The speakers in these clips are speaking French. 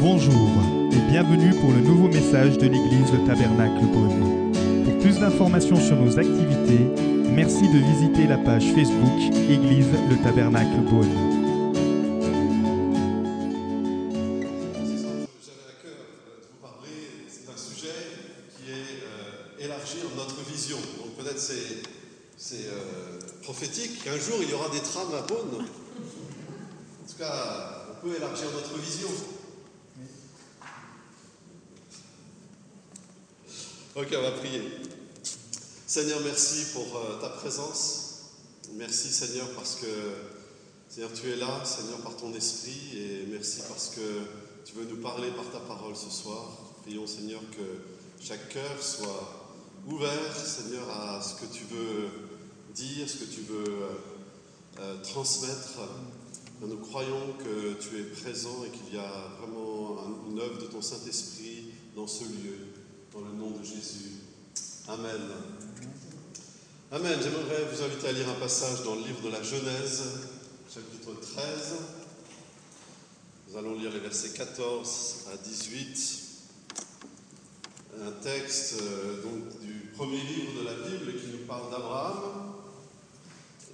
Bonjour et bienvenue pour le nouveau message de l'église Le Tabernacle Beaune. Pour plus d'informations sur nos activités, merci de visiter la page Facebook Église Le Tabernacle Beaune. J'avais à cœur de vous parler d'un sujet qui est euh, élargir notre vision. Donc peut-être c'est, prophétique qu'un jour il y aura des trams à Beaune. En tout cas, on peut élargir notre vision. Ok, on va prier. Seigneur, merci pour euh, ta présence. Merci Seigneur parce que Seigneur, tu es là, Seigneur, par ton esprit, et merci parce que tu veux nous parler par ta parole ce soir. Prions Seigneur que chaque cœur soit ouvert, Seigneur, à ce que tu veux dire, ce que tu veux euh, euh, transmettre. Nous croyons que tu es présent et qu'il y a vraiment un- une œuvre de ton Saint-Esprit dans ce lieu, dans le nom de Jésus. Amen. Amen. J'aimerais vous inviter à lire un passage dans le livre de la Genèse, chapitre 13. Nous allons lire les versets 14 à 18. Un texte euh, du premier livre de la Bible qui nous parle d'Abraham.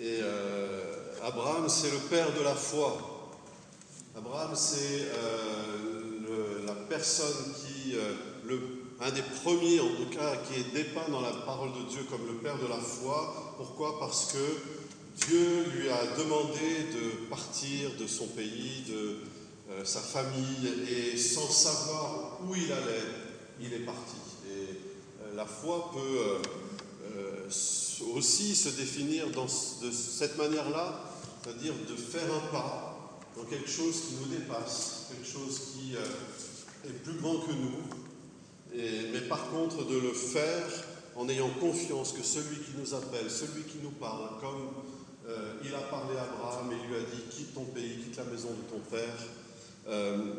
Et euh, Abraham, c'est le père de la foi. Abraham, c'est euh, la personne qui, le, un des premiers en tout cas, qui est dépeint dans la parole de Dieu comme le père de la foi. Pourquoi? Parce que Dieu lui a demandé de partir de son pays, de euh, sa famille, et sans savoir où il allait, il est parti. Et euh, la foi peut euh, aussi se définir de cette manière-là, c'est-à-dire de faire un pas dans quelque chose qui nous dépasse, quelque chose qui est plus grand que nous, mais par contre de le faire en ayant confiance que celui qui nous appelle, celui qui nous parle, comme euh, il a parlé à Abraham et lui a dit quitte ton pays, quitte la maison de ton père, euh,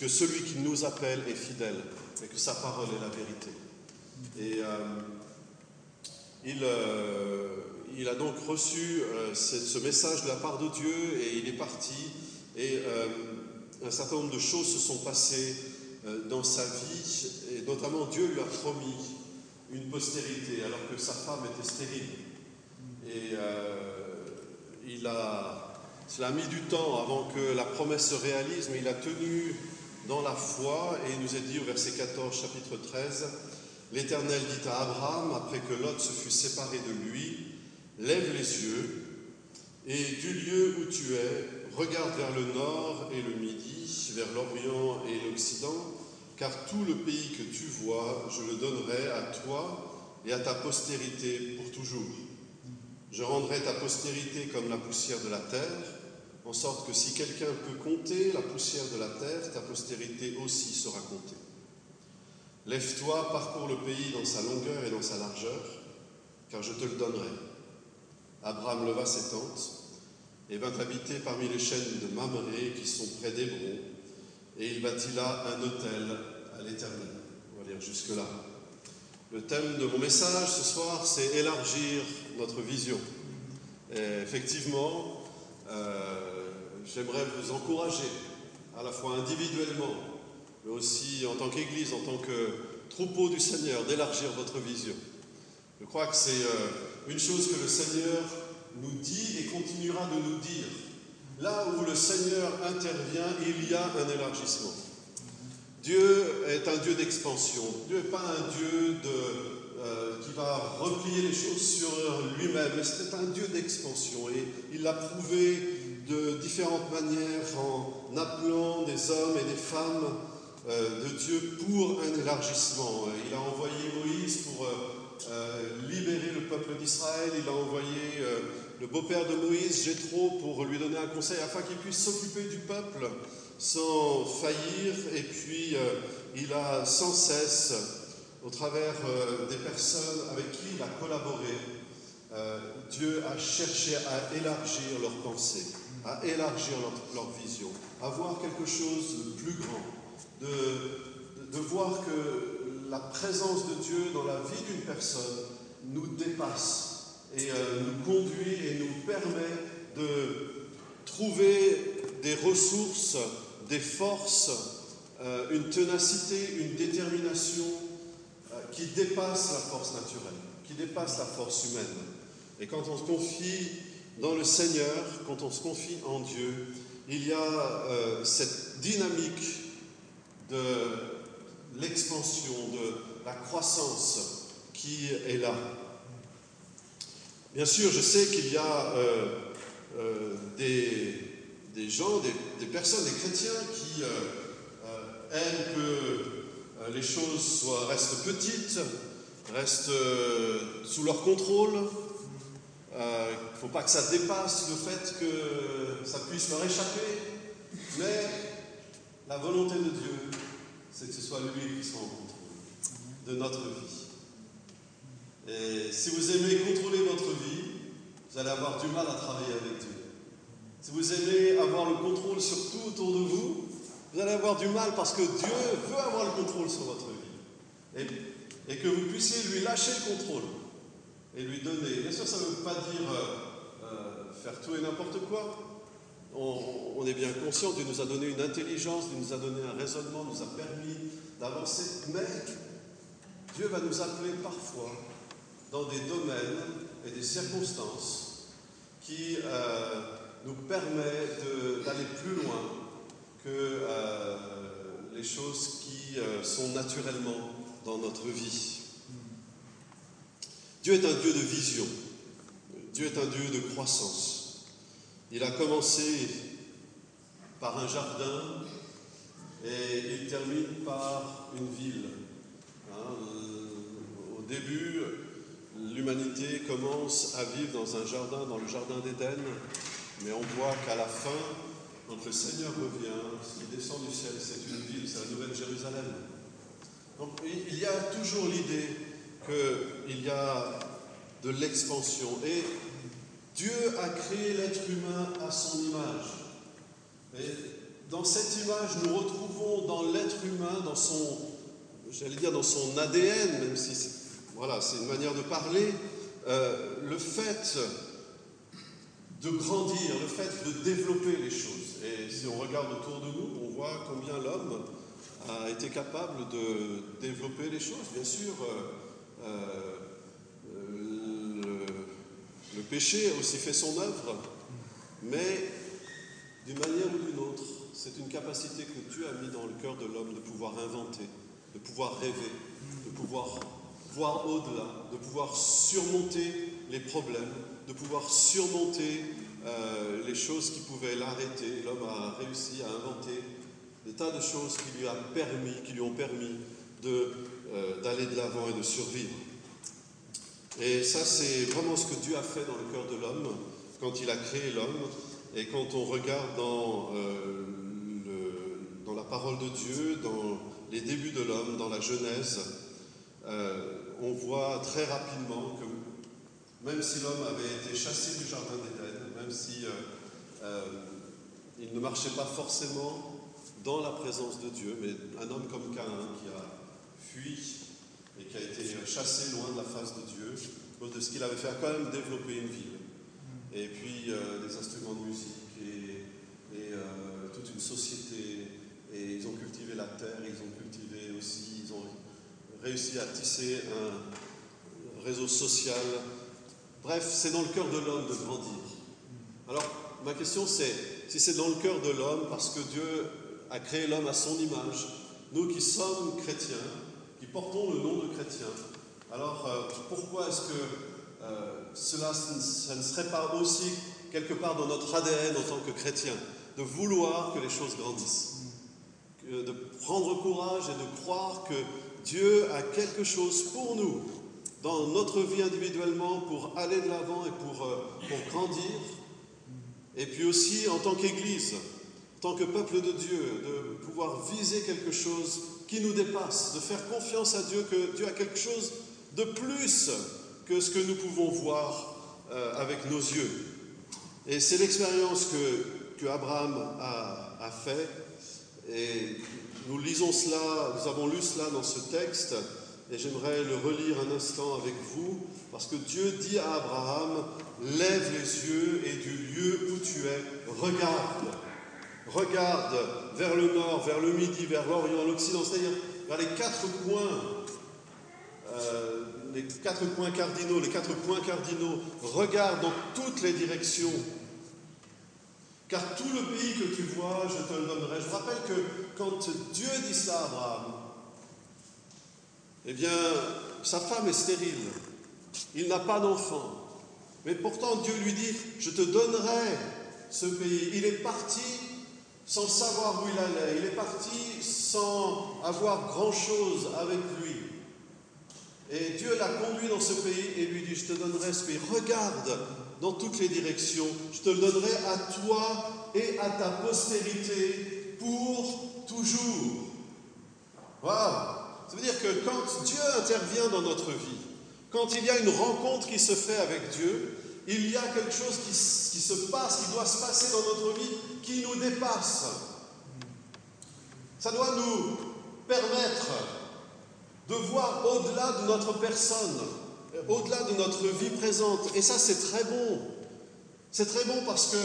que celui qui nous appelle est fidèle et que sa parole est la vérité. Et euh, il, il a donc reçu ce, message de la part de Dieu et il est parti. Et un certain nombre de choses se sont passées dans sa vie, notamment Dieu lui a promis une postérité alors que sa femme était stérile. Et euh, il a, cela a mis du temps avant que la promesse se réalise, mais il a tenu dans la foi et il nous est dit au verset 14, chapitre 13, L'Éternel dit à Abraham, après que Lot se fut séparé de lui, Lève les yeux et du lieu où tu es, regarde vers le nord et le midi, vers l'Orient et l'Occident, car tout le pays que tu vois, je le donnerai à toi et à ta postérité pour toujours. Je rendrai ta postérité comme la poussière de la terre, en sorte que si quelqu'un peut compter la poussière de la terre, ta postérité aussi sera comptée. Lève-toi, parcours le pays dans sa longueur et dans sa largeur, car je te le donnerai. Abraham leva ses tentes et vint habiter parmi les chaînes de Mamré qui sont près d'Hébron, et il bâtit là un autel à l'Éternel. On va lire jusque-là. Le thème de mon message ce soir, c'est élargir notre vision. Effectivement, euh, j'aimerais vous encourager, à la fois individuellement, mais aussi en tant qu'Église, en tant que troupeau du Seigneur, d'élargir votre vision. Je crois que c'est euh, une chose que le Seigneur nous dit et continuera de nous dire. Là où le Seigneur intervient, il y a un élargissement. Dieu est un Dieu d'expansion. Dieu n'est pas un Dieu euh, qui va replier les choses sur lui-même, c'est un Dieu d'expansion. Et il l'a prouvé de différentes manières en appelant des hommes et des femmes euh, de Dieu pour un élargissement. Il a envoyé Moïse pour euh, libérer le peuple d'Israël. Il a envoyé le beau-père de Moïse, Jéthro, pour lui donner un conseil afin qu'il puisse s'occuper du peuple sans faillir. Et puis, euh, il a sans cesse, au travers euh, des personnes avec qui il a collaboré, euh, Dieu a cherché à élargir leurs pensées, à élargir leur, vision, à voir quelque chose de plus grand, de- de voir que la présence de Dieu dans la vie d'une personne nous dépasse et euh, nous conduit et nous permet de trouver des ressources, des forces euh, une ténacité, une détermination euh, qui dépasse la force naturelle, qui dépasse la force humaine. Et quand on se confie dans le Seigneur, quand on se confie en Dieu, il y a cette dynamique de l'expansion, de la croissance qui est là. Bien sûr, je sais qu'il y a euh, euh, des, gens, des, personnes, des chrétiens qui euh, aiment que les choses restent petites, restent sous leur contrôle. Il ne faut pas que ça dépasse le fait que ça puisse leur échapper. Mais la volonté de Dieu, c'est que ce soit lui qui soit en contrôle de notre vie. Et si vous aimez contrôler votre vie, vous allez avoir du mal à travailler avec Dieu. Si vous aimez avoir le contrôle sur tout autour de vous, vous allez avoir du mal parce que Dieu veut avoir le contrôle sur votre vie. Et, que vous puissiez lui lâcher le contrôle et lui donner. Bien sûr, ça ne veut pas dire euh, euh, faire tout et n'importe quoi. On, on, est bien conscient, Dieu nous a donné une intelligence, Dieu nous a donné un raisonnement, nous a permis d'avancer. Mais Dieu va nous appeler parfois dans des domaines et des circonstances qui euh, nous permettent d'aller plus loin que euh, les choses qui euh, sont naturellement dans notre vie. Dieu est un Dieu de vision, Dieu est un Dieu de croissance. Il a commencé par un jardin et il termine par une ville. Hein, au début, l'humanité commence à vivre dans un jardin, dans le jardin d'Éden, mais on voit qu'à la fin, quand le Seigneur revient, qui descend du ciel, c'est une ville, c'est la Nouvelle Jérusalem. Donc il y a toujours l'idée qu'il y a de l'expansion. Et Dieu a créé l'être humain à son image. Et dans cette image, nous retrouvons dans l'être humain, dans son, j'allais dire dans son ADN, même si voilà, c'est une manière de parler. Euh, le fait de grandir, le fait de développer les choses. Et si on regarde autour de nous, on voit combien l'homme a été capable de développer les choses. Bien sûr, euh, euh, le, péché a aussi fait son œuvre, mais d'une manière ou d'une autre, c'est une capacité que Dieu a mis dans le cœur de l'homme de pouvoir inventer, de pouvoir rêver, de pouvoir voir au-delà, de pouvoir surmonter les problèmes, de pouvoir surmonter euh, les choses qui pouvaient l'arrêter. L'homme a réussi à inventer des tas de choses qui lui, a permis, qui lui ont permis euh, d'aller de, l'avant et de survivre. Et ça, c'est vraiment ce que Dieu a fait dans le cœur de l'homme quand il a créé l'homme. Et quand on regarde dans, euh, dans la parole de Dieu, dans les débuts de l'homme, dans la Genèse, on voit très rapidement que même si l'homme avait été chassé du jardin d'Éden, même si euh, euh, ne marchait pas forcément dans la présence de Dieu, mais un homme comme Caïn qui a fui et qui a été chassé loin de la face de Dieu, de ce qu'il avait fait, a quand même développé une ville. Et puis euh, des instruments de musique et, et toute une société. Et ils ont cultivé la terre, ils ont cultivé réussi à tisser un réseau social. Bref, c'est dans le cœur de l'homme de grandir. Alors, ma question c'est, si c'est dans le cœur de l'homme, parce que Dieu a créé l'homme à son image, nous qui sommes chrétiens, qui portons le nom de chrétiens, alors euh, pourquoi est-ce que euh, cela ne serait pas aussi quelque part dans notre ADN en tant que chrétiens, de vouloir que les choses grandissent, de prendre courage et de croire que Dieu a quelque chose pour nous dans notre vie individuellement pour aller de l'avant et pour, euh, pour grandir. Et puis aussi en tant qu'Église, en tant que peuple de Dieu, de pouvoir viser quelque chose qui nous dépasse, de faire confiance à Dieu que Dieu a quelque chose de plus que ce que nous pouvons voir euh, avec nos yeux. Et c'est l'expérience que, que Abraham a, a fait. Et nous lisons cela, nous avons lu cela dans ce texte, et j'aimerais le relire un instant avec vous, parce que Dieu dit à Abraham, lève les yeux et du lieu où tu es, regarde regarde vers le nord, vers le midi, vers l'orient, l'occident, c'est-à-dire vers les quatre coins, euh, les quatre points cardinaux, les quatre points cardinaux, regarde dans toutes les directions. Car tout le pays que tu vois, je te le donnerai. Je vous rappelle que quand Dieu dit ça à Abraham, eh bien, sa femme est stérile. Il n'a pas d'enfant. Mais pourtant, Dieu lui dit, je te donnerai ce pays. Il est parti sans savoir où il allait. Il est parti sans avoir grand-chose avec lui. Et Dieu l'a conduit dans ce pays et lui dit, je te donnerai ce pays. Regarde dans toutes les directions. Je te le donnerai à toi et à ta postérité pour toujours. Voilà. Ça veut dire que quand Dieu intervient dans notre vie, quand il y a une rencontre qui se fait avec Dieu, il y a quelque chose qui, qui, se passe, qui doit se passer dans notre vie, qui nous dépasse. Ça doit nous permettre de voir au-delà de notre personne, au-delà de notre vie présente. Et ça, c'est très bon. C'est très bon parce que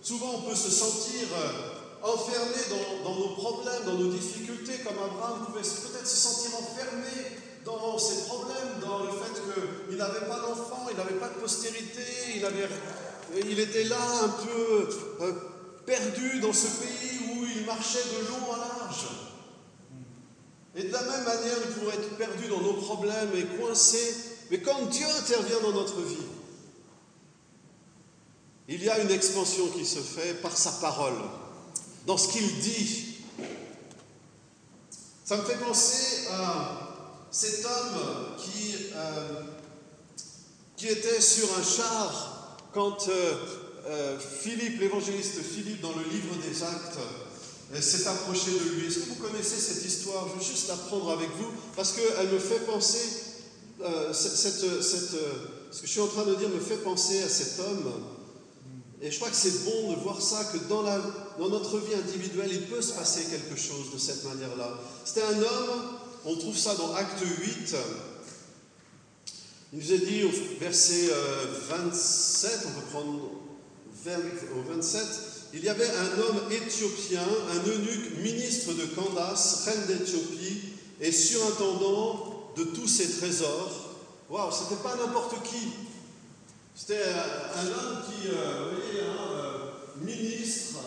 souvent on peut se sentir enfermé dans, nos problèmes, dans nos difficultés, comme Abraham pouvait peut-être se sentir enfermé dans ses problèmes, dans le fait qu'il n'avait pas d'enfant, il n'avait pas de postérité, il, était là un peu euh, perdu dans ce pays où il marchait de long en large. Et de la même manière, nous pouvons être perdus dans nos problèmes et coincés. Mais quand Dieu intervient dans notre vie, il y a une expansion qui se fait par sa parole, dans ce qu'il dit. Ça me fait penser à cet homme qui, euh, qui était sur un char quand euh, euh, Philippe, l'évangéliste Philippe, dans le livre des Actes, s'est approché de lui. Est-ce que vous connaissez cette histoire? Je veux juste la prendre avec vous parce qu'elle me fait penser, euh, cette, ce que je suis en train de dire me fait penser à cet homme. Et je crois que c'est bon de voir ça, que dans, notre vie individuelle, il peut se passer quelque chose de cette manière-là. C'était un homme, on trouve ça dans Acte 8. Il nous est dit au verset 27, on peut prendre au 27, il y avait un homme éthiopien, un eunuque, ministre de Candace, reine d'Éthiopie, et surintendant de tous ses trésors. Waouh, c'était pas n'importe qui. C'était un homme qui, euh, vous voyez, hein, euh, ministre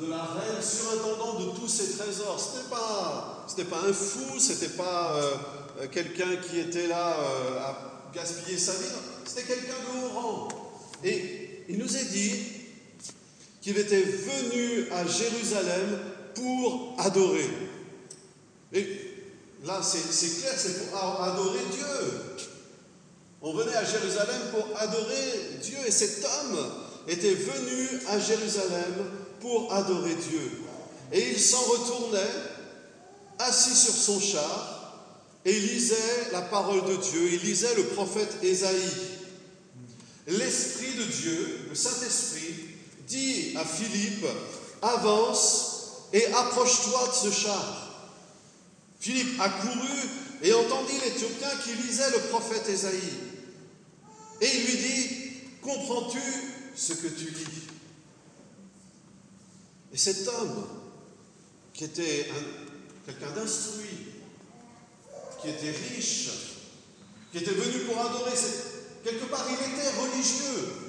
de la reine, surintendant de tous ses trésors. C'était pas, pas un fou, c'était pas euh, quelqu'un qui était là à gaspiller sa vie. C'était quelqu'un de haut rang. Et il nous est dit qu'il était venu à Jérusalem pour adorer. Là, c'est clair, c'est pour adorer Dieu. On venait à Jérusalem pour adorer Dieu et cet homme était venu à Jérusalem pour adorer Dieu. Et il s'en retournait, assis sur son char, et lisait la parole de Dieu, il lisait le prophète Ésaïe. L'Esprit de Dieu, le Saint-Esprit, dit à Philippe, avance et approche-toi de ce char. Philippe accourut et entendit l'Éthiopien qui lisait le prophète Ésaïe. Et il lui dit, comprends-tu ce que tu lis? Et cet homme, qui était quelqu'un d'instruit, qui était riche, qui était venu pour adorer, quelque part il était religieux,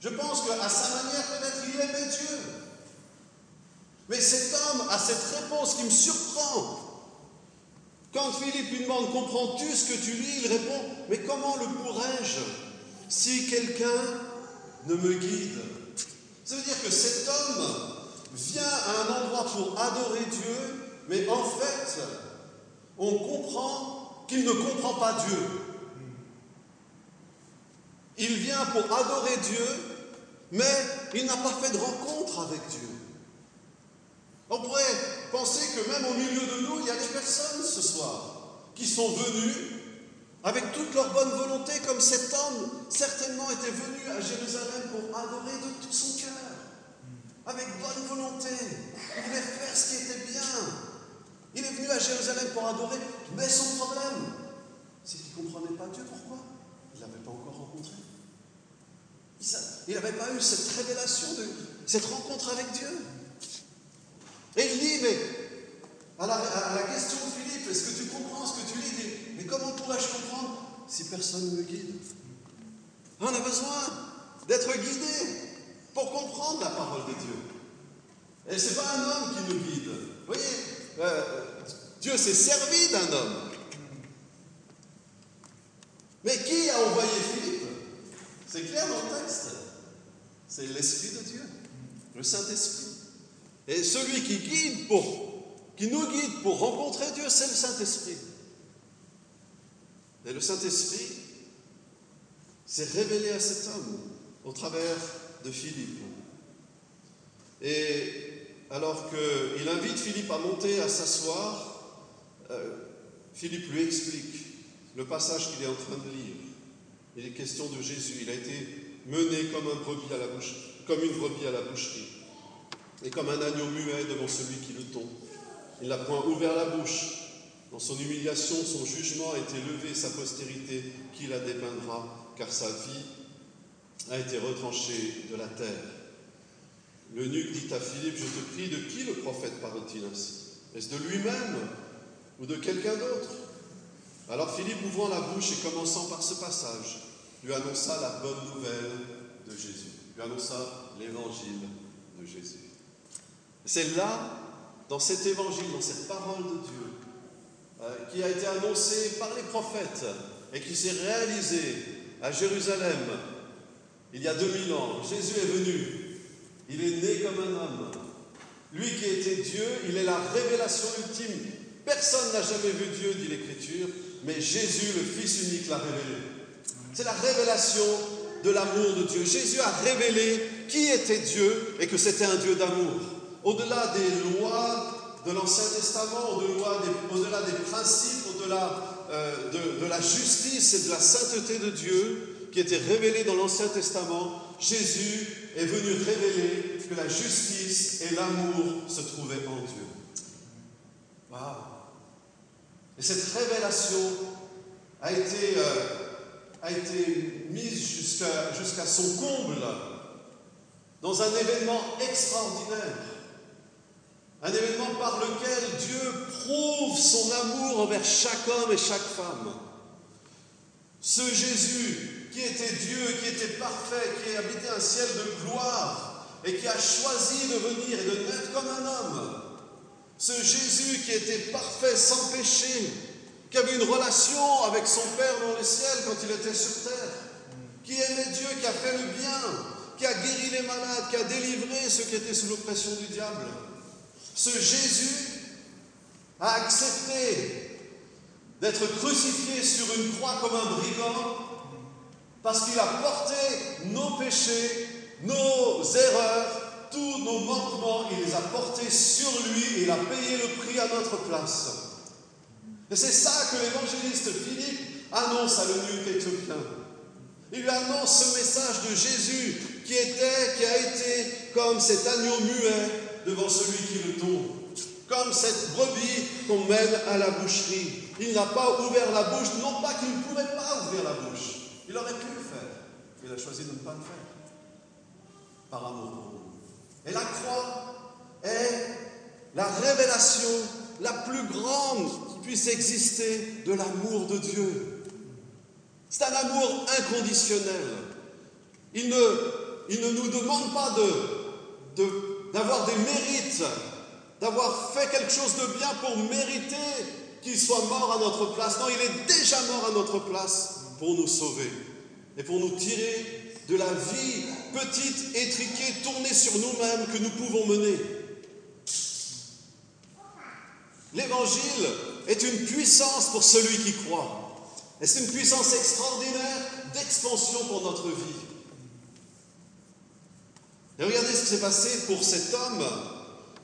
je pense qu'à sa manière, peut-être, il aimait Dieu. Mais cet homme a cette réponse qui me surprend. Quand Philippe lui demande Comprends-tu ce que tu lis? Il répond Mais comment le pourrais-je si quelqu'un ne me guide? Ça veut dire que cet homme vient à un endroit pour adorer Dieu, mais en fait, on comprend qu'il ne comprend pas Dieu. Il vient pour adorer Dieu, mais il n'a pas fait de rencontre avec Dieu. On pourrait penser que même au milieu de nous, il y a des personnes ce soir qui sont venues avec toute leur bonne volonté, comme cet homme certainement était venu à Jérusalem pour adorer de tout son cœur, avec bonne volonté. Il voulait faire ce qui était bien. Il est venu à Jérusalem pour adorer, mais son problème, c'est qu'il ne comprenait pas Dieu. Pourquoi? Il ne l'avait pas encore rencontré. Il n'avait pas eu cette révélation cette rencontre avec Dieu. Et il dit, mais à la, question de Philippe, est-ce que tu comprends ce que tu lis? Mais comment pourrais-je comprendre si personne ne me guide? On a besoin d'être guidé pour comprendre la parole de Dieu. Et ce n'est pas un homme qui nous guide. Vous voyez, euh, Dieu s'est servi d'un homme. Mais qui a envoyé Philippe? C'est clair dans le texte. C'est l'Esprit de Dieu, le Saint-Esprit. Et celui qui guide qui nous guide pour rencontrer Dieu, c'est le Saint-Esprit. Et le Saint-Esprit s'est révélé à cet homme au travers de Philippe. Et alors qu'il invite Philippe à monter, à s'asseoir, euh, Philippe lui explique le passage qu'il est en train de lire. Il est question de Jésus. Il a été mené comme, un brebis à la comme une brebis à la boucherie et comme un agneau muet devant celui qui le tombe. Il n'a point ouvert la bouche. Dans son humiliation, son jugement a été levé, sa postérité, qui la dépeindra, car sa vie a été retranchée de la terre. L'eunuque dit à Philippe, je te prie, de qui le prophète parle-t-il ainsi? Est-ce de lui-même ou de quelqu'un d'autre? Alors Philippe, ouvrant la bouche et commençant par ce passage, lui annonça la bonne nouvelle de Jésus, lui annonça l'évangile de Jésus. C'est là, dans cet évangile, dans cette parole de Dieu, euh, qui a été annoncée par les prophètes et qui s'est réalisée à Jérusalem il y a 2000 ans. Jésus est venu, il est né comme un homme. Lui qui était Dieu, il est la révélation ultime. Personne n'a jamais vu Dieu, dit l'Écriture, mais Jésus, le Fils unique, l'a révélé. C'est la révélation de l'amour de Dieu. Jésus a révélé qui était Dieu et que c'était un Dieu d'amour. Au-delà des lois de l'Ancien Testament, au-delà des, principes, au-delà euh, de, la justice et de la sainteté de Dieu qui étaient révélés dans l'Ancien Testament, Jésus est venu révéler que la justice et l'amour se trouvaient en Dieu. Et cette révélation a été, euh, mise jusqu'à son comble dans un événement extraordinaire. Un événement par lequel Dieu prouve son amour envers chaque homme et chaque femme. Ce Jésus qui était Dieu, qui était parfait, qui habitait un ciel de gloire et qui a choisi de venir et de naître comme un homme. Ce Jésus qui était parfait, sans péché, qui avait une relation avec son Père dans le ciel quand il était sur terre, qui aimait Dieu, qui a fait le bien, qui a guéri les malades, qui a délivré ceux qui étaient sous l'oppression du diable. Ce Jésus a accepté d'être crucifié sur une croix comme un brigand parce qu'il a porté nos péchés, nos erreurs, tous nos manquements, il les a portés sur lui et il a payé le prix à notre place. Et c'est ça que l'évangéliste Philippe annonce à l'eunuque éthiopien. Il lui annonce ce message de Jésus qui était, qui a été comme cet agneau muet devant celui qui le tombe, comme cette brebis qu'on mène à la boucherie. Il n'a pas ouvert la bouche, non pas qu'il ne pouvait pas ouvrir la bouche, il aurait pu le faire. Il a choisi de ne pas le faire. Par amour pour nous. Et la croix est la révélation la plus grande qui puisse exister de l'amour de Dieu. C'est un amour inconditionnel. Il ne, il ne nous demande pas de, d'avoir des mérites, d'avoir fait quelque chose de bien pour mériter qu'il soit mort à notre place. Non, il est déjà mort à notre place pour nous sauver et pour nous tirer de la vie petite, étriquée, tournée sur nous-mêmes que nous pouvons mener. L'évangile est une puissance pour celui qui croit. Et c'est une puissance extraordinaire d'expansion pour notre vie. Et regardez ce qui s'est passé pour cet homme,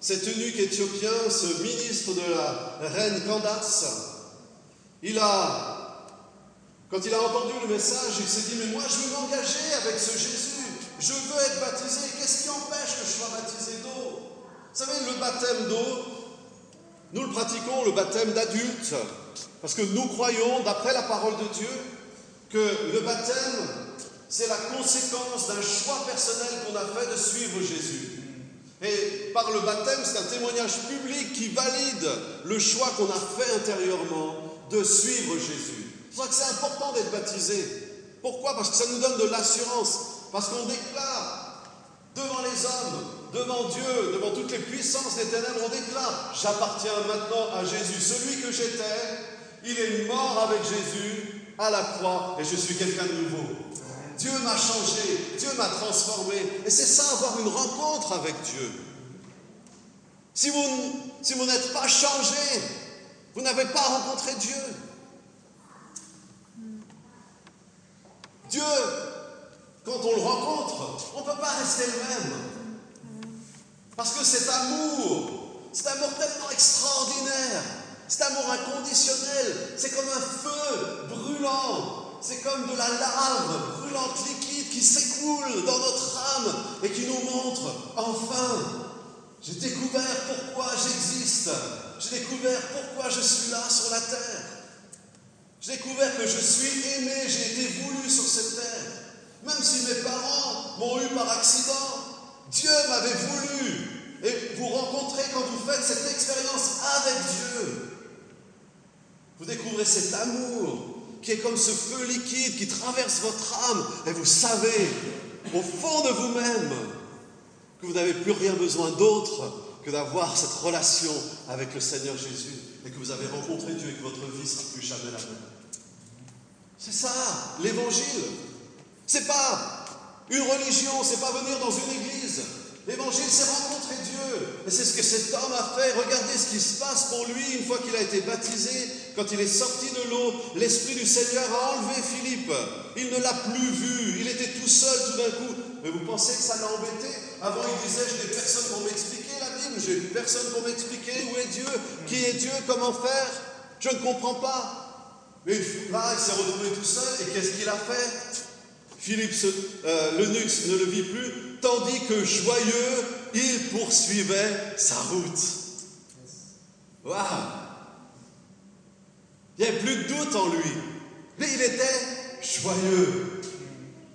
cet eunuque éthiopien, ce ministre de la reine Candace. Il a quand il a entendu le message, il s'est dit, mais moi je veux m'engager avec ce Jésus. Je veux être baptisé. Qu'est-ce qui empêche que je sois baptisé d'eau? Vous savez, le baptême d'eau, nous le pratiquons, le baptême d'adulte, parce que nous croyons, d'après la parole de Dieu, que le baptême, c'est la conséquence d'un choix personnel qu'on a fait de suivre Jésus. Et par le baptême, c'est un témoignage public qui valide le choix qu'on a fait intérieurement de suivre Jésus. C'est que c'est important d'être baptisé. Pourquoi? Parce que ça nous donne de l'assurance. Parce qu'on déclare devant les hommes, devant Dieu, devant toutes les puissances des ténèbres, on déclare, j'appartiens maintenant à Jésus. Celui que j'étais, il est mort avec Jésus à la croix et je suis quelqu'un de nouveau. Dieu m'a changé, Dieu m'a transformé. Et c'est ça, avoir une rencontre avec Dieu. Si vous, n'êtes pas changé, vous n'avez pas rencontré Dieu. Dieu, quand on le rencontre, on ne peut pas rester le même. Parce que cet amour, cet amour tellement extraordinaire, cet amour inconditionnel, c'est comme un feu brûlant c'est comme de la lave liquide qui s'écoule dans notre âme et qui nous montre, enfin, j'ai découvert pourquoi j'existe. J'ai découvert pourquoi je suis là sur la terre. J'ai découvert que je suis aimé, j'ai été voulu sur cette terre. Même si mes parents m'ont eu par accident, Dieu m'avait voulu. Et vous rencontrez quand vous faites cette expérience avec Dieu. Vous découvrez cet amour qui est comme ce feu liquide qui traverse votre âme, et vous savez, au fond de vous-même, que vous n'avez plus rien besoin d'autre que d'avoir cette relation avec le Seigneur Jésus, et que vous avez rencontré Dieu et que votre vie sera plus jamais la même. C'est ça, l'évangile. C'est pas une religion, c'est pas venir dans une église. L'évangile, c'est rencontrer Dieu. Et c'est ce que cet homme a fait. Regardez ce qui se passe pour lui une fois qu'il a été baptisé. Quand il est sorti de l'eau, l'Esprit du Seigneur a enlevé Philippe. Il ne l'a plus vu. Il était tout seul tout d'un coup. Mais vous pensez que ça l'a embêté? Avant, il disait, je n'ai personne pour m'expliquer la Bible. J'ai personne pour m'expliquer où est Dieu. Qui est Dieu Comment faire Je ne comprends pas. Mais là, il s'est retrouvé tout seul. Et qu'est-ce qu'il a fait? Philippe, euh, le nux, ne le vit plus, tandis que joyeux, il poursuivait sa route. Waouh Il n'y avait plus de doute en lui. Mais il était joyeux.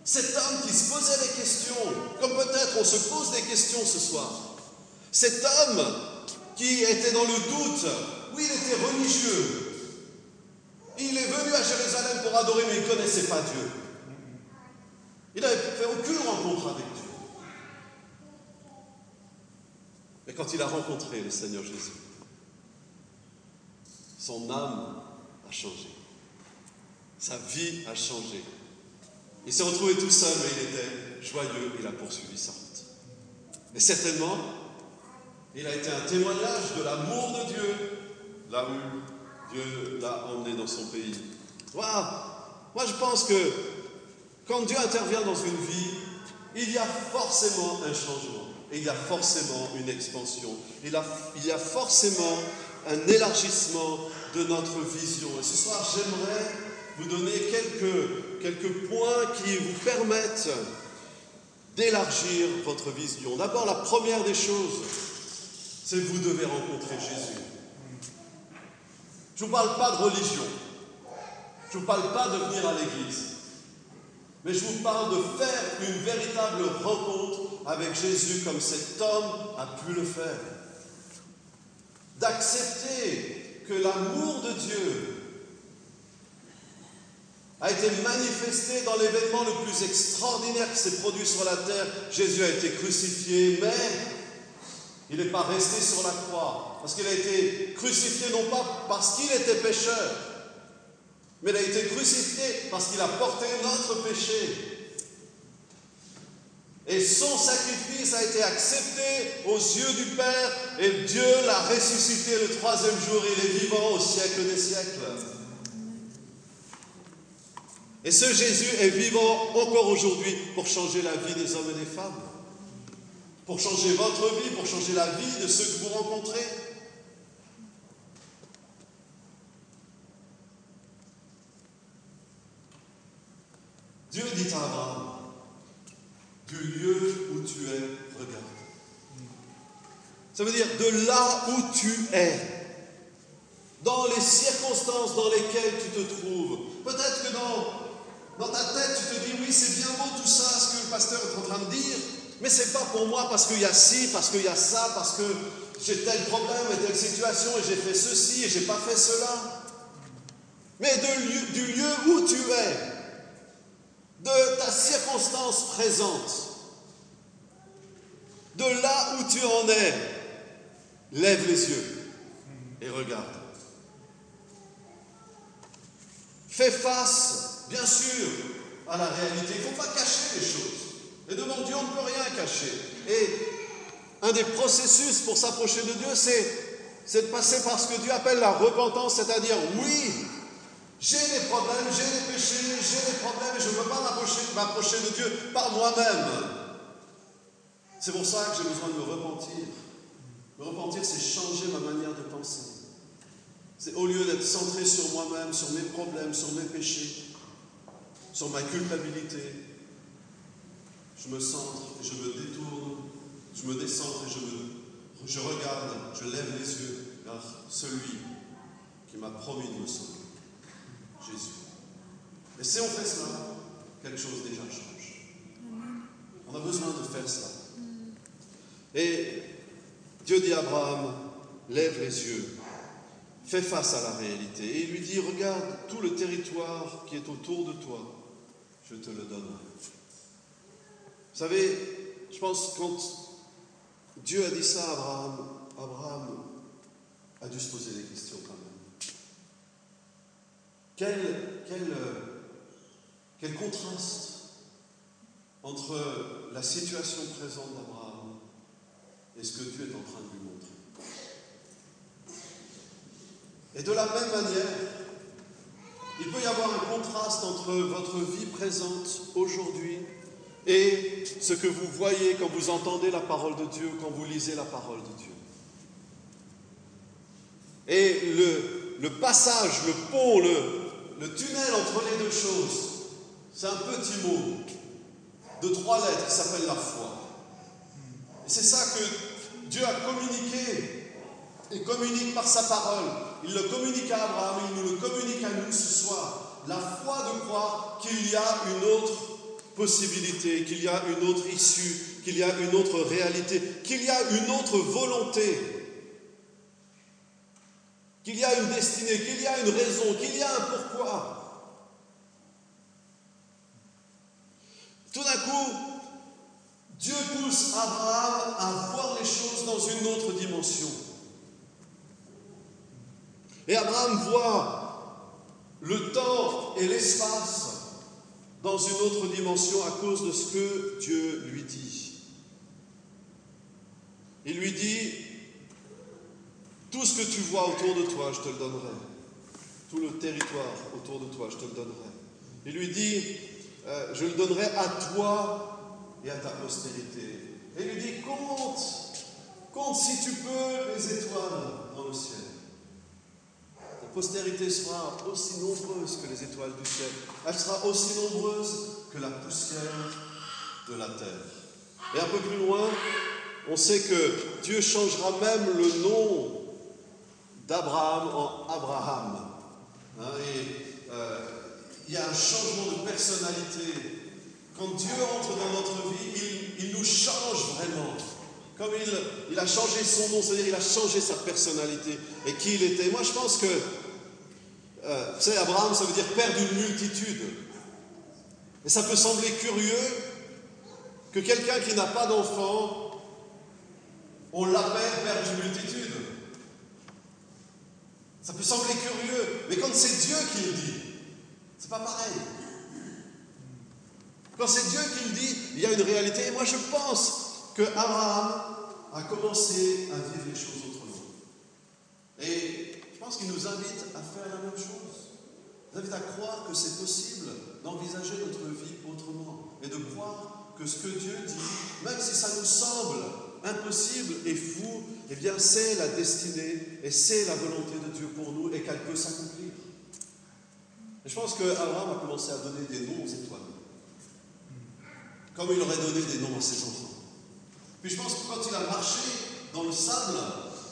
Cet homme qui se posait des questions, comme peut-être on se pose des questions ce soir. Cet homme qui était dans le doute, oui, il était religieux. Il est venu à Jérusalem pour adorer, mais il ne connaissait pas Dieu. Il n'avait fait aucune rencontre avec Dieu. Mais quand il a rencontré le Seigneur Jésus, son âme a changé. Sa vie a changé. Il s'est retrouvé tout seul, mais il était joyeux. Il a poursuivi sa route. Et certainement, il a été un témoignage de l'amour de Dieu, là où Dieu l'a emmené dans son pays. Waouh Moi, je pense que quand Dieu intervient dans une vie, il y a forcément un changement. Et il y a forcément une expansion. Il, y a forcément un élargissement de notre vision. Et ce soir, j'aimerais vous donner quelques, quelques points qui vous permettent d'élargir votre vision. D'abord, la première des choses, c'est que vous devez rencontrer Jésus. Je ne vous parle pas de religion. Je ne vous parle pas de venir à l'église. Mais je vous parle de faire une véritable rencontre avec Jésus comme cet homme a pu le faire. D'accepter que l'amour de Dieu a été manifesté dans l'événement le plus extraordinaire qui s'est produit sur la terre. Jésus a été crucifié, mais il n'est pas resté sur la croix, parce qu'il a été crucifié non pas parce qu'il était pécheur, mais il a été crucifié parce qu'il a porté notre péché. Et son sacrifice a été accepté aux yeux du Père et Dieu l'a ressuscité le troisième jour. Il est vivant au siècle des siècles. Et ce Jésus est vivant encore aujourd'hui pour changer la vie des hommes et des femmes. Pour changer votre vie, pour changer la vie de ceux que vous rencontrez. Dieu dit à Abraham, du lieu où tu es, regarde. Ça veut dire de là où tu es, dans les circonstances dans lesquelles tu te trouves. Peut-être que dans, dans ta tête, tu te dis, oui, c'est bien beau tout ça, ce que le pasteur est en train de dire, Mais c'est pas pour moi parce qu'il y a ci, parce qu'il y a ça, parce que j'ai tel problème et telle situation et j'ai fait ceci et j'ai pas fait cela. Mais de du lieu où tu es, de ta circonstance présente, de là où tu en es, lève les yeux et regarde. Fais face, bien sûr, à la réalité. Il ne faut pas cacher les choses. Et devant Dieu, on ne peut rien cacher. Et un des processus pour s'approcher de Dieu, c'est de passer par ce que Dieu appelle la repentance, c'est-à-dire, oui, j'ai des problèmes, j'ai des péchés, j'ai des problèmes, et je ne veux pas m'approcher de Dieu par moi-même. C'est pour ça que j'ai besoin de me repentir. Me repentir, c'est changer ma manière de penser. C'est au lieu d'être centré sur moi-même, sur mes problèmes, sur mes péchés, sur ma culpabilité, je me centre et je me détourne, je me décentre et je, je regarde, je lève les yeux vers celui qui m'a promis de me sauver, Jésus. Et si on fait cela, quelque chose déjà change. On a besoin de faire cela. Et Dieu dit à Abraham, lève les yeux, fais face à la réalité. Et il lui dit, regarde tout le territoire qui est autour de toi, je te le donnerai. Vous savez, je pense quand Dieu a dit ça à Abraham, Abraham a dû se poser des questions quand même. Quel, quel, quel contraste entre la situation présente d'Abraham et ce que Dieu est en train de lui montrer. Et de la même manière, il peut y avoir un contraste entre votre vie présente aujourd'hui et ce que vous voyez quand vous entendez la parole de Dieu, quand vous lisez la parole de Dieu. Et le, le passage, le pont, le, le tunnel entre les deux choses, c'est un petit mot de trois lettres qui s'appelle la foi. Et c'est ça que Dieu a communiqué et communique par sa parole. Il le communique à Abraham, il nous le communique à nous ce soir. La foi de croire qu'il y a une autre possibilité, qu'il y a une autre issue, qu'il y a une autre réalité, qu'il y a une autre volonté, qu'il y a une destinée, qu'il y a une raison, qu'il y a un pourquoi. Tout d'un coup, Dieu pousse Abraham à voir les choses dans une autre dimension. Et Abraham voit le temps et l'espace dans une autre dimension à cause de ce que Dieu lui dit. Il lui dit, tout ce que tu vois autour de toi, je te le donnerai. Tout le territoire autour de toi, je te le donnerai. Il lui dit, euh, je le donnerai à toi et à ta postérité. Et il lui dit, compte, compte si tu peux les étoiles dans le ciel postérité sera aussi nombreuse que les étoiles du ciel. Elle sera aussi nombreuse que la poussière de la terre. Et un peu plus loin, on sait que Dieu changera même le nom d'Abraham en Abraham. Hein, euh, il y a un changement de personnalité. Quand Dieu entre dans notre vie, il, nous change vraiment. Comme il, il, a changé son nom, c'est-à-dire il a changé sa personnalité et qui il était. Moi, je pense que euh, vous savez, Abraham, ça veut dire père d'une multitude. Et ça peut sembler curieux que quelqu'un qui n'a pas d'enfant, on l'appelle père d'une multitude. Ça peut sembler curieux, mais quand c'est Dieu qui le dit, c'est pas pareil. Quand c'est Dieu qui le dit, il y a une réalité. Et moi, je pense que Abraham a commencé à vivre les choses autrement. Et je pense qu'il nous invite à faire la même chose. Il nous invite à croire que c'est possible d'envisager notre vie autrement et de croire que ce que Dieu dit, même si ça nous semble impossible et fou, eh bien c'est la destinée et c'est la volonté de Dieu pour nous et qu'elle peut s'accomplir. Je pense qu'Abraham a commencé à donner des noms aux étoiles, comme il aurait donné des noms à ses enfants. Puis je pense que quand il a marché dans le sable,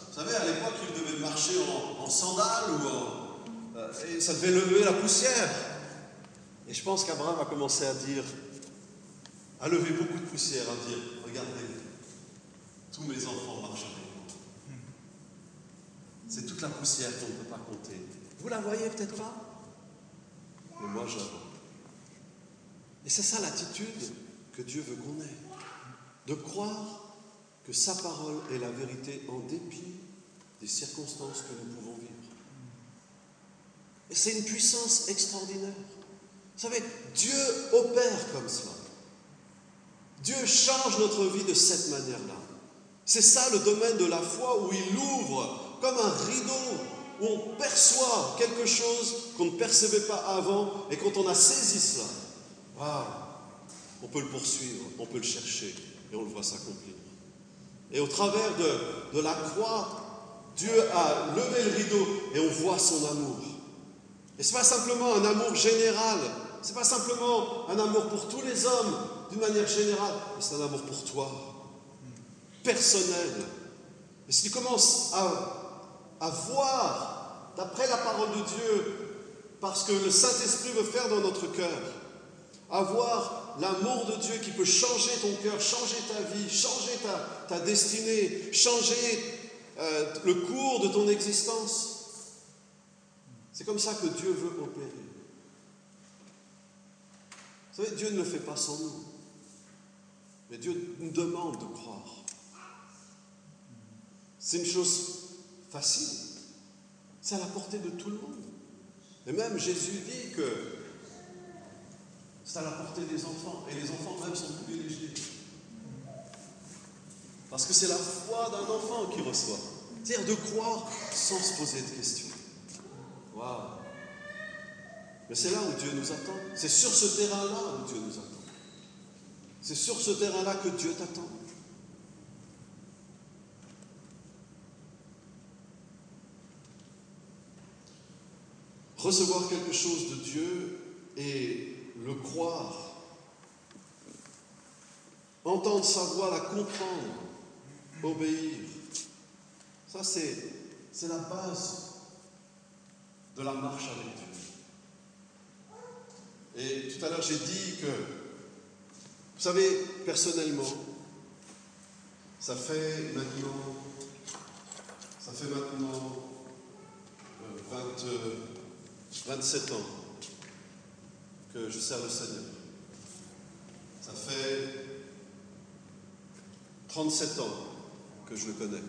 vous savez, à l'époque, il devait marcher en, sandales ou en. Euh, et ça devait lever la poussière. Et je pense qu'Abraham a commencé à dire, à lever beaucoup de poussière, à dire regardez, tous mes enfants moi. C'est toute la poussière qu'on ne peut pas compter. Vous la voyez peut-être pas? Mais moi, je la vois. Et c'est ça l'attitude que Dieu veut qu'on ait. De croire que sa parole est la vérité en dépit des circonstances que nous pouvons vivre. Et c'est une puissance extraordinaire. Vous savez, Dieu opère comme cela. Dieu change notre vie de cette manière-là. C'est ça le domaine de la foi où il ouvre comme un rideau, où on perçoit quelque chose qu'on ne percevait pas avant, et quand on a saisi cela, on peut le poursuivre, on peut le chercher, et on le voit s'accomplir. Et au travers de, de la croix, Dieu a levé le rideau et on voit son amour. Et ce n'est pas simplement un amour général, ce n'est pas simplement un amour pour tous les hommes d'une manière générale, mais c'est un amour pour toi, personnel. Et si tu commences à, à voir, d'après la parole de Dieu, parce que le Saint-Esprit veut faire dans notre cœur, avoir l'amour de Dieu qui peut changer ton cœur, changer ta vie, changer ta, ta destinée, changer euh, le cours de ton existence. C'est comme ça que Dieu veut opérer. Vous savez, Dieu ne le fait pas sans nous. Mais Dieu nous demande de croire. C'est une chose facile. C'est à la portée de tout le monde. Et même Jésus dit que c'est à la portée des enfants. Et les enfants même sont privilégiés. Parce que c'est la foi d'un enfant qui reçoit. C'est-à-dire de croire sans se poser de questions. Waouh Mais c'est là où Dieu nous attend. C'est sur ce terrain-là où Dieu nous attend. C'est sur ce terrain-là que Dieu t'attend. Recevoir quelque chose de Dieu et le croire, entendre sa voix, la comprendre, obéir, ça c'est, la base de la marche avec Dieu. Et tout à l'heure j'ai dit que vous savez, personnellement, ça fait maintenant, ça fait maintenant 20, euh, 27 ans que je sers le Seigneur. Ça fait 37 ans que je le connais,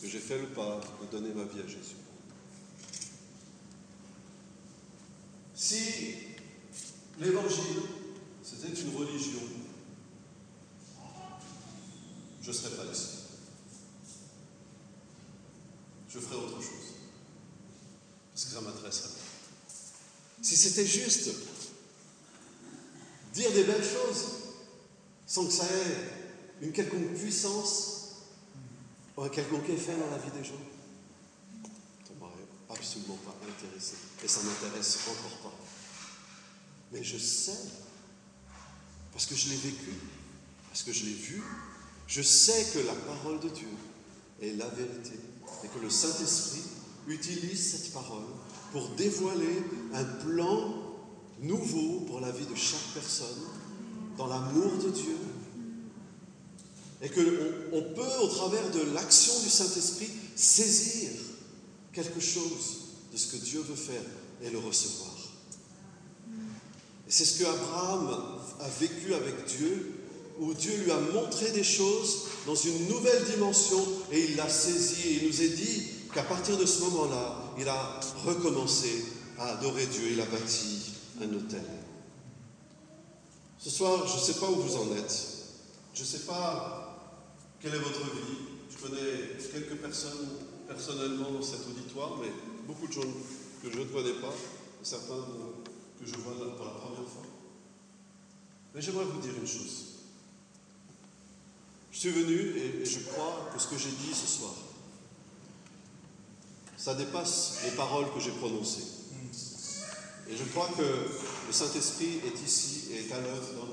que j'ai fait le pas de donner ma vie à Jésus. Si l'évangile, c'était une religion, je ne serai pas ici. Je ferai autre chose. Parce que ça m'intéresserait. Si c'était juste dire des belles choses sans que ça ait une quelconque puissance ou un quelconque effet dans la vie des gens, m'aurait absolument pas intéressé. Et ça m'intéresse encore pas. Mais je sais, parce que je l'ai vécu, parce que je l'ai vu, je sais que la parole de Dieu est la vérité et que le Saint-Esprit utilise cette parole pour dévoiler un plan nouveau pour la vie de chaque personne dans l'amour de Dieu. Et qu'on on peut, au travers de l'action du Saint-Esprit, saisir quelque chose de ce que Dieu veut faire et le recevoir. C'est ce que Abraham a vécu avec Dieu où Dieu lui a montré des choses dans une nouvelle dimension et il l'a saisi. Et il nous est dit qu'à partir de ce moment-là, il a recommencé à adorer Dieu. Il a bâti un hôtel. Ce soir, je ne sais pas où vous en êtes. Je ne sais pas quelle est votre vie. Je connais quelques personnes personnellement dans cet auditoire, mais beaucoup de gens que je ne connais pas, certains que je vois pour la première fois. Mais j'aimerais vous dire une chose. Je suis venu et, je crois que ce que j'ai dit ce soir, ça dépasse les paroles que j'ai prononcées. Et je crois que le Saint-Esprit est ici et est à l'œuvre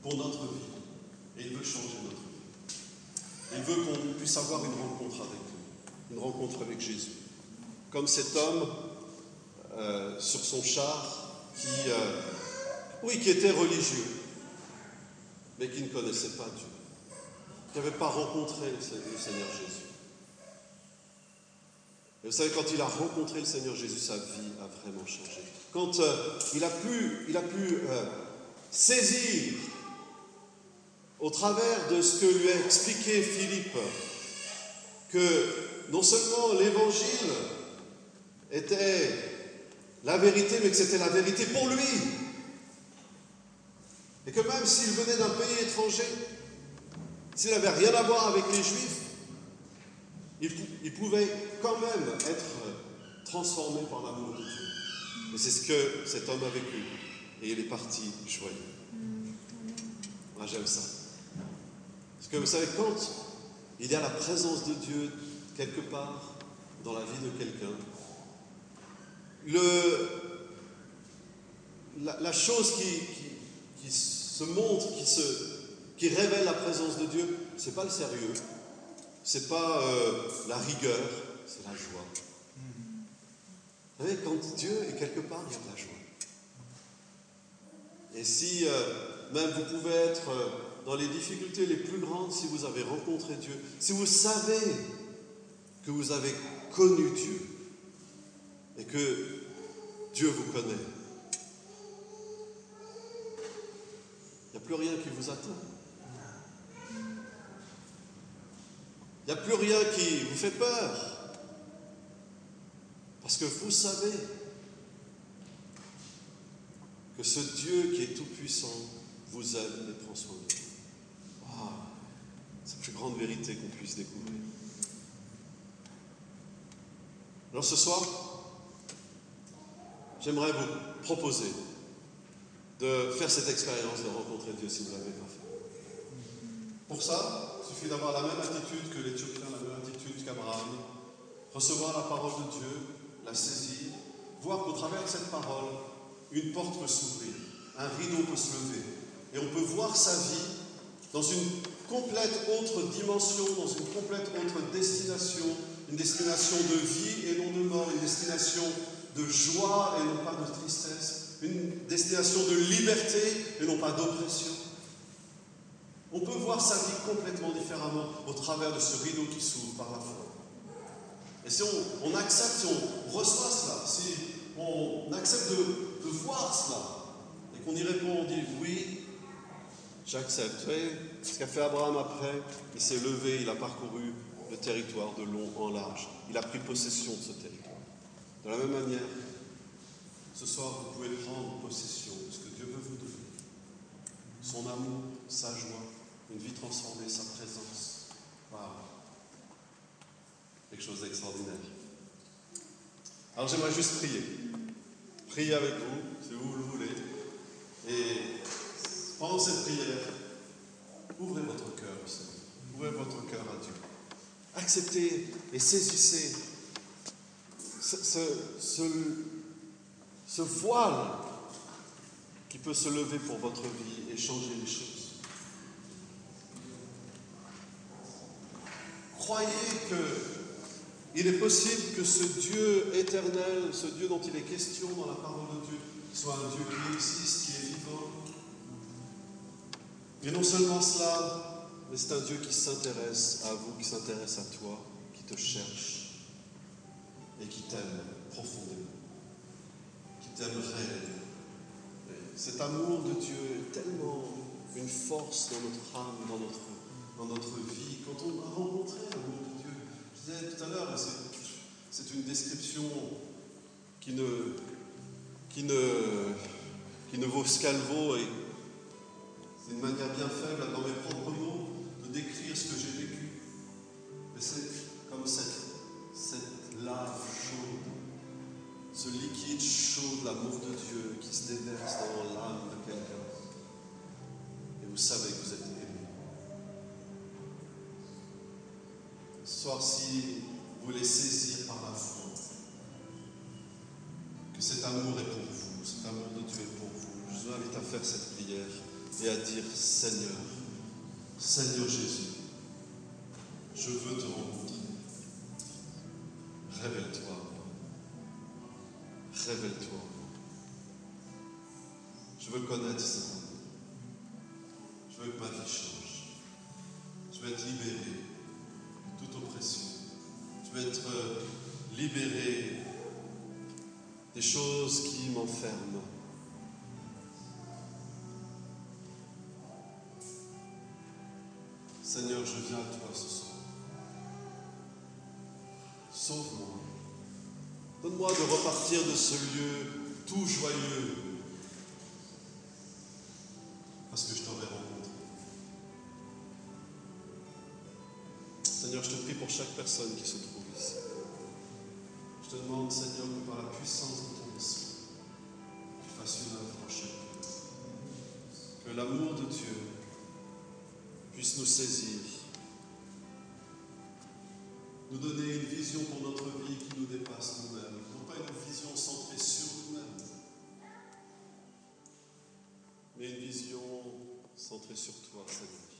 pour notre vie. Et il veut changer notre vie. Il veut qu'on puisse avoir une rencontre avec lui, une rencontre avec Jésus. Comme cet homme euh, sur son char qui, euh, oui, qui était religieux, mais qui ne connaissait pas Dieu. qui n'avait pas rencontré le Seigneur Jésus. Et vous savez, quand il a rencontré le Seigneur Jésus, sa vie a vraiment changé. Quand euh, il a pu, euh, saisir, au travers de ce que lui a expliqué Philippe, que non seulement l'évangile était la vérité, mais que c'était la vérité pour lui. Et que même s'il venait d'un pays étranger, s'il n'avait rien à voir avec les Juifs, il, pouvait quand même être transformé par l'amour de Dieu. Et c'est ce que cet homme a vécu. Et il est parti joyeux. Moi, j'aime ça. Parce que vous savez, quand il y a la présence de Dieu quelque part dans la vie de quelqu'un, le, la, chose qui, qui, se montre, qui, se, qui révèle la présence de Dieu, ce n'est pas le sérieux, ce n'est pas euh, la rigueur, c'est la joie. Vous savez, quand Dieu est quelque part, il y a de la joie. Et si euh, même vous pouvez être euh, dans les difficultés les plus grandes, si vous avez rencontré Dieu, si vous savez que vous avez connu Dieu, et que Dieu vous connaît. Il n'y a plus rien qui vous attend. Il n'y a plus rien qui vous fait peur. Parce que vous savez que ce Dieu qui est tout-puissant vous aime et prend soin de vous. c'est la plus grande vérité qu'on puisse découvrir. Alors ce soir, j'aimerais vous proposer de faire cette expérience de rencontrer Dieu si vous ne l'avez pas fait. Pour ça, il suffit d'avoir la même attitude que l'Éthiopien, la même attitude qu'Abraham, recevoir la parole de Dieu, la saisir, voir qu'au travers de cette parole, une porte peut s'ouvrir, un rideau peut se lever, et on peut voir sa vie dans une complète autre dimension, dans une complète autre destination, une destination de vie et non de mort, une destination de joie et non pas de tristesse, une destination de liberté et non pas d'oppression. On peut voir sa vie complètement différemment au travers de ce rideau qui s'ouvre par la foi. Et si on, accepte, si on reçoit cela, si on accepte de, voir cela, et qu'on y répond, on dit oui, j'accepte. Ce qu'a fait Abraham après Il s'est levé, il a parcouru le territoire de long en large. Il a pris possession de ce territoire. De la même manière, ce soir, vous pouvez prendre possession de ce que Dieu veut vous donner. Son amour, sa joie, une vie transformée, sa présence. Waouh! Quelque chose d'extraordinaire. Alors j'aimerais juste prier. Prier avec vous, si vous le voulez. Et pendant cette prière, ouvrez votre cœur au Seigneur. Ouvrez votre cœur à Dieu acceptez et saisissez ce, ce, voile qui peut se lever pour votre vie et changer les choses. Croyez que il est possible que ce Dieu éternel, ce Dieu dont il est question dans la parole de Dieu, soit un Dieu qui existe, qui est vivant. Et non seulement cela, mais c'est un Dieu qui s'intéresse à vous, qui s'intéresse à toi, qui te cherche et qui t'aime profondément, qui t'aime réellement. Cet amour de Dieu est tellement une force dans notre âme, dans notre, dans notre vie. Quand on a rencontré l'amour de Dieu, je disais tout à l'heure, c'est une description qui ne, qui ne, qui ne vaut ce qu'elle vaut et c'est une manière bien faible dans mes propres mots décrire ce que j'ai vécu. Mais c'est comme cette, cette lave chaude, ce liquide chaud de l'amour de Dieu qui se déverse dans l'âme de quelqu'un. Et vous savez que vous êtes soir, si vous voulez saisir par la foi que cet amour est pour vous, cet amour de Dieu est pour vous, je vous invite à faire cette prière et à dire Seigneur, Seigneur Jésus, je veux te rencontrer. Révèle-toi. Révèle-toi. Je veux connaître ça. Je veux que ma vie change. Je veux être libéré. Tu veux être euh, libéré des choses qui m'enferment. Seigneur, je viens à toi ce soir. Sauve-moi. Donne-moi de repartir de ce lieu tout joyeux. Parce que je t'aurai Seigneur, je te prie pour chaque personne qui se trouve ici. Je te demande, Seigneur, que par la puissance de ton esprit, tu fasses une œuvre en. Que l'amour de Dieu puisse nous saisir, nous donner une vision pour notre vie qui nous dépasse nous-mêmes, non pas une vision centrée sur nous-mêmes, mais une vision centrée sur toi, Seigneur.